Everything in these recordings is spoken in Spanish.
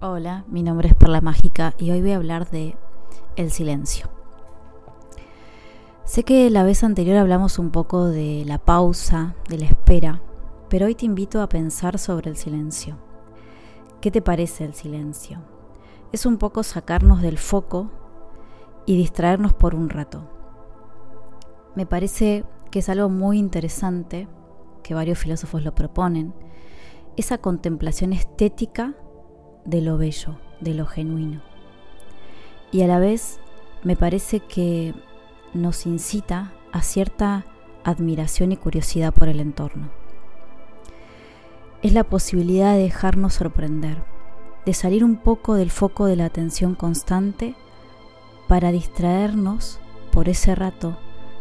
Hola, mi nombre es Perla Mágica y hoy voy a hablar de el silencio. Sé que la vez anterior hablamos un poco de la pausa, de la espera, pero hoy te invito a pensar sobre el silencio. ¿Qué te parece el silencio? Es un poco sacarnos del foco y distraernos por un rato. Me parece que es algo muy interesante, que varios filósofos lo proponen, esa contemplación estética de lo bello, de lo genuino. Y a la vez me parece que nos incita a cierta admiración y curiosidad por el entorno. Es la posibilidad de dejarnos sorprender, de salir un poco del foco de la atención constante para distraernos por ese rato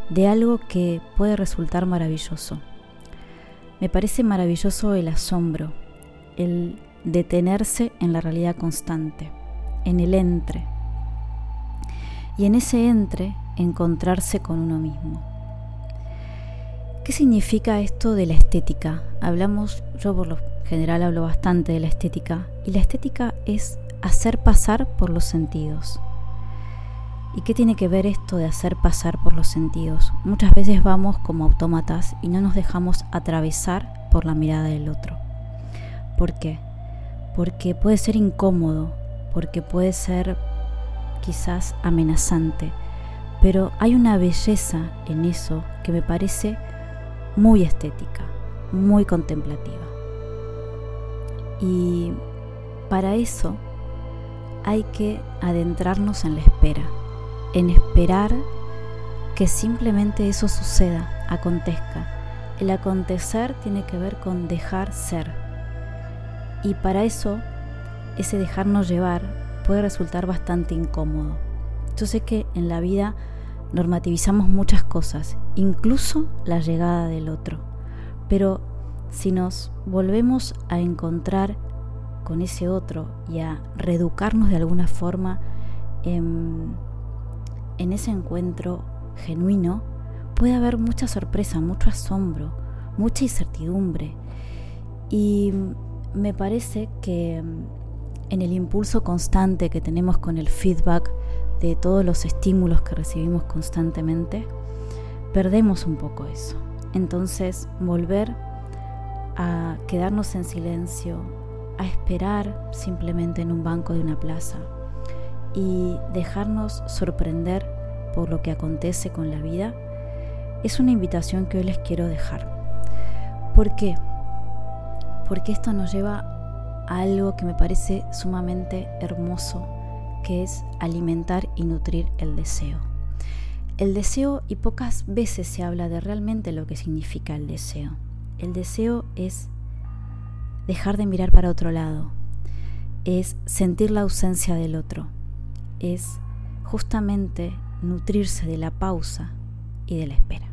de algo que puede resultar maravilloso. Me parece maravilloso el asombro, el detenerse en la realidad constante, en el entre. Y en ese entre encontrarse con uno mismo. ¿Qué significa esto de la estética? Hablamos, yo por lo general hablo bastante de la estética, y la estética es hacer pasar por los sentidos. ¿Y qué tiene que ver esto de hacer pasar por los sentidos? Muchas veces vamos como autómatas y no nos dejamos atravesar por la mirada del otro. ¿Por qué? Porque puede ser incómodo, porque puede ser quizás amenazante, pero hay una belleza en eso que me parece muy estética, muy contemplativa. Y para eso hay que adentrarnos en la espera, en esperar que simplemente eso suceda, acontezca. El acontecer tiene que ver con dejar ser y para eso, ese dejarnos llevar puede resultar bastante incómodo. Yo sé que en la vida normativizamos muchas cosas, incluso la llegada del otro. Pero si nos volvemos a encontrar con ese otro y a reeducarnos de alguna forma en, en ese encuentro genuino, puede haber mucha sorpresa, mucho asombro, mucha incertidumbre. Y me parece que mm, en el impulso constante que tenemos con el feedback de todos los estímulos que recibimos constantemente, perdemos un poco eso. Entonces, volver a quedarnos en silencio, a esperar simplemente en un banco de una plaza y dejarnos sorprender por lo que acontece con la vida, es una invitación que hoy les quiero dejar. ¿Por qué? Porque esto nos lleva a algo que me parece sumamente hermoso, que es alimentar y nutrir el deseo. El deseo, y pocas veces se habla de realmente lo que significa el deseo. El deseo es dejar de mirar para otro lado, es sentir la ausencia del otro, es justamente nutrirse de la pausa y de la espera.